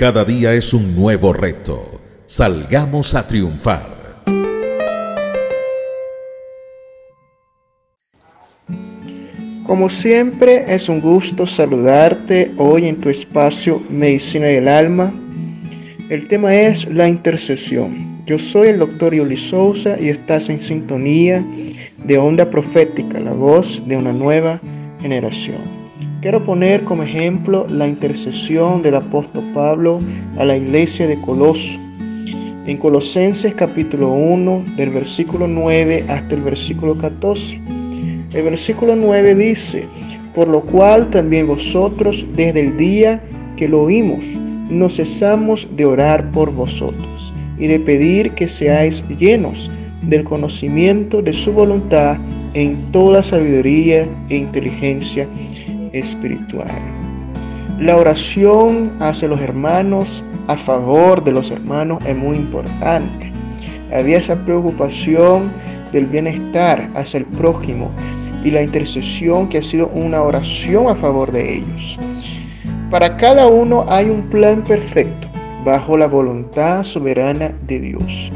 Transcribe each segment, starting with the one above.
Cada día es un nuevo reto. Salgamos a triunfar. Como siempre, es un gusto saludarte hoy en tu espacio Medicina del Alma. El tema es la intercesión. Yo soy el doctor Yuli Sousa y estás en sintonía de Onda Profética, la voz de una nueva generación. Quiero poner como ejemplo la intercesión del apóstol Pablo a la iglesia de Coloso. En Colosenses capítulo 1, del versículo 9 hasta el versículo 14. El versículo 9 dice, por lo cual también vosotros desde el día que lo oímos, no cesamos de orar por vosotros y de pedir que seáis llenos del conocimiento de su voluntad en toda sabiduría e inteligencia espiritual. La oración hacia los hermanos, a favor de los hermanos, es muy importante. Había esa preocupación del bienestar hacia el prójimo y la intercesión que ha sido una oración a favor de ellos. Para cada uno hay un plan perfecto bajo la voluntad soberana de Dios.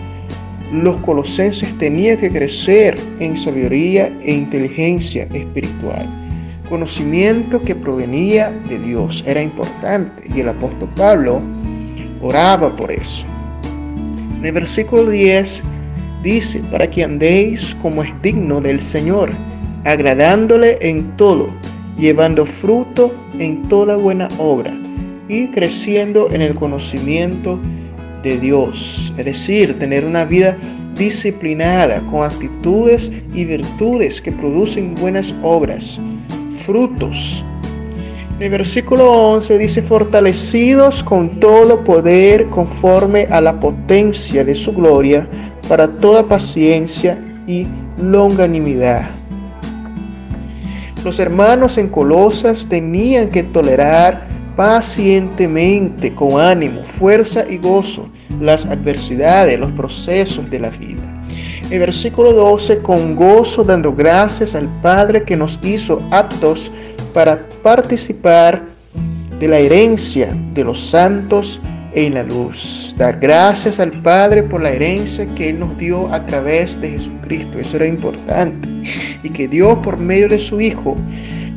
Los colosenses tenían que crecer en sabiduría e inteligencia espiritual conocimiento que provenía de Dios. Era importante y el apóstol Pablo oraba por eso. En el versículo 10 dice, para que andéis como es digno del Señor, agradándole en todo, llevando fruto en toda buena obra y creciendo en el conocimiento de Dios. Es decir, tener una vida disciplinada, con actitudes y virtudes que producen buenas obras frutos. el versículo 11 dice, fortalecidos con todo poder conforme a la potencia de su gloria, para toda paciencia y longanimidad. Los hermanos en Colosas tenían que tolerar pacientemente, con ánimo, fuerza y gozo, las adversidades, los procesos de la vida. El versículo 12, con gozo dando gracias al Padre que nos hizo aptos para participar de la herencia de los santos en la luz. Dar gracias al Padre por la herencia que Él nos dio a través de Jesucristo. Eso era importante. Y que Dios por medio de su Hijo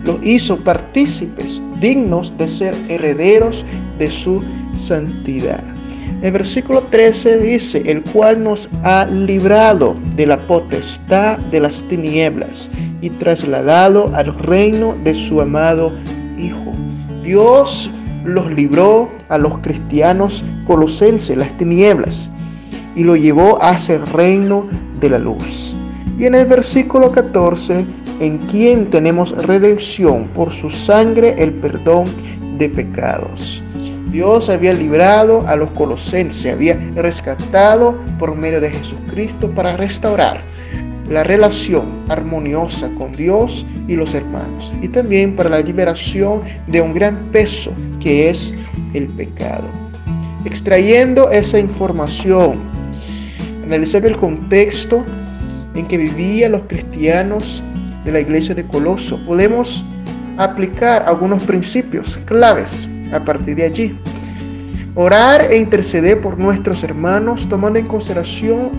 los hizo partícipes dignos de ser herederos de su santidad. El versículo 13 dice, el cual nos ha librado de la potestad de las tinieblas y trasladado al reino de su amado Hijo. Dios los libró a los cristianos colosenses, las tinieblas, y lo llevó hacia el reino de la luz. Y en el versículo 14, en quien tenemos redención por su sangre, el perdón de pecados. Dios había librado a los colosenses, había rescatado por medio de Jesucristo para restaurar la relación armoniosa con Dios y los hermanos y también para la liberación de un gran peso que es el pecado. Extrayendo esa información, analizando el contexto en que vivían los cristianos de la iglesia de Coloso, podemos aplicar algunos principios claves a partir de allí. Orar e interceder por nuestros hermanos tomando en consideración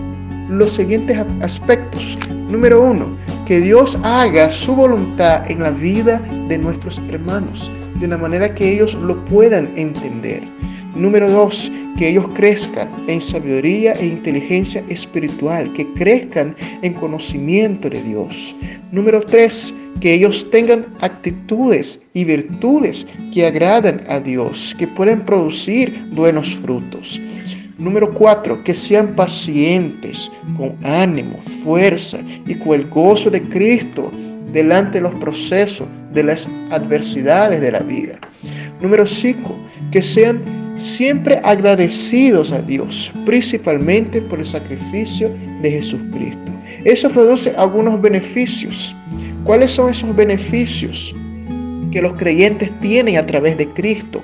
los siguientes aspectos. Número uno, que Dios haga su voluntad en la vida de nuestros hermanos, de una manera que ellos lo puedan entender. Número dos, que ellos crezcan en sabiduría e inteligencia espiritual, que crezcan en conocimiento de Dios. Número tres, que ellos tengan actitudes y virtudes que agradan a Dios, que pueden producir buenos frutos. Número cuatro, que sean pacientes, con ánimo, fuerza y con el gozo de Cristo delante de los procesos, de las adversidades de la vida. Número cinco, que sean siempre agradecidos a Dios, principalmente por el sacrificio de Jesucristo. Eso produce algunos beneficios. ¿Cuáles son esos beneficios que los creyentes tienen a través de Cristo?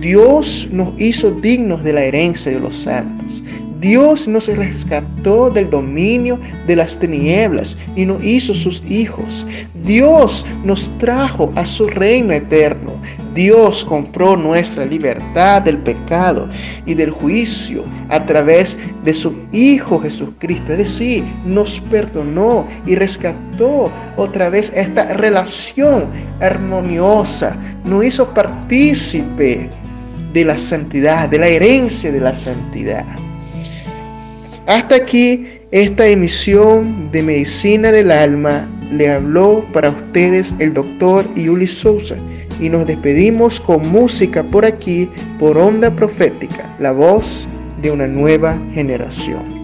Dios nos hizo dignos de la herencia de los santos. Dios nos rescató del dominio de las tinieblas y nos hizo sus hijos. Dios nos trajo a su reino eterno. Dios compró nuestra libertad del pecado y del juicio a través de su Hijo Jesucristo. Es decir, nos perdonó y rescató otra vez esta relación armoniosa. Nos hizo partícipe de la santidad, de la herencia de la santidad. Hasta aquí esta emisión de Medicina del Alma le habló para ustedes el doctor Yuli Sousa y nos despedimos con música por aquí, por Onda Profética, la voz de una nueva generación.